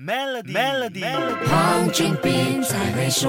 Melody，Melody，黄俊斌才会说。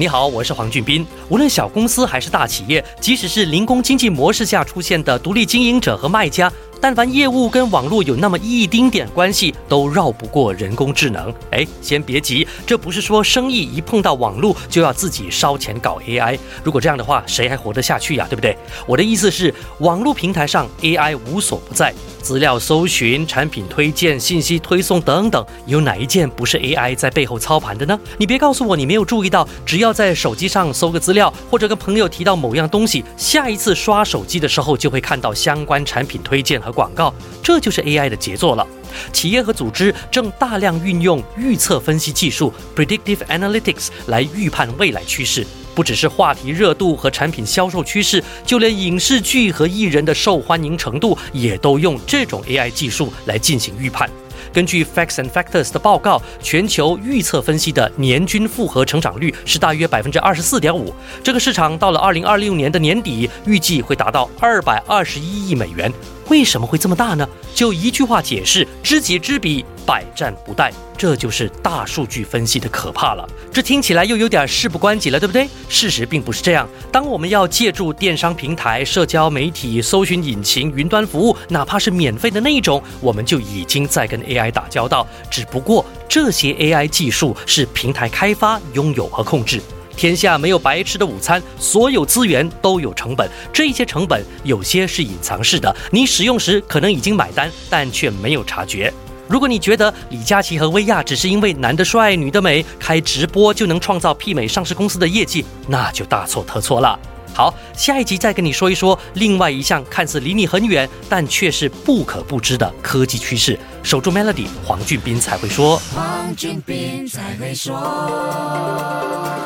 你好，我是黄俊斌。无论小公司还是大企业，即使是零工经济模式下出现的独立经营者和卖家。但凡业务跟网络有那么一丁点关系，都绕不过人工智能。哎，先别急，这不是说生意一碰到网络就要自己烧钱搞 AI。如果这样的话，谁还活得下去呀？对不对？我的意思是，网络平台上 AI 无所不在，资料搜寻、产品推荐、信息推送等等，有哪一件不是 AI 在背后操盘的呢？你别告诉我你没有注意到，只要在手机上搜个资料，或者跟朋友提到某样东西，下一次刷手机的时候就会看到相关产品推荐和。广告，这就是 AI 的杰作了。企业和组织正大量运用预测分析技术 （predictive analytics） 来预判未来趋势。不只是话题热度和产品销售趋势，就连影视剧和艺人的受欢迎程度，也都用这种 AI 技术来进行预判。根据 Facts and Factors 的报告，全球预测分析的年均复合成长率是大约百分之二十四点五。这个市场到了二零二六年的年底，预计会达到二百二十一亿美元。为什么会这么大呢？就一句话解释：知己知彼，百战不殆。这就是大数据分析的可怕了。这听起来又有点事不关己了，对不对？事实并不是这样。当我们要借助电商平台、社交媒体、搜寻引擎、云端服务，哪怕是免费的那一种，我们就已经在跟 AI 打交道。只不过这些 AI 技术是平台开发、拥有和控制。天下没有白吃的午餐，所有资源都有成本。这些成本有些是隐藏式的，你使用时可能已经买单，但却没有察觉。如果你觉得李佳琦和薇娅只是因为男的帅、女的美，开直播就能创造媲美上市公司的业绩，那就大错特错了。好，下一集再跟你说一说另外一项看似离你很远，但却是不可不知的科技趋势。守住 Melody，黄俊斌才会说。黄俊斌才会说。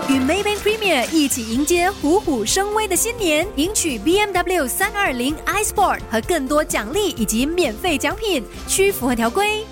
与 Maybank Premier 一起迎接虎虎生威的新年，赢取 BMW 三二零 iSport 和更多奖励以及免费奖品，需符合条规。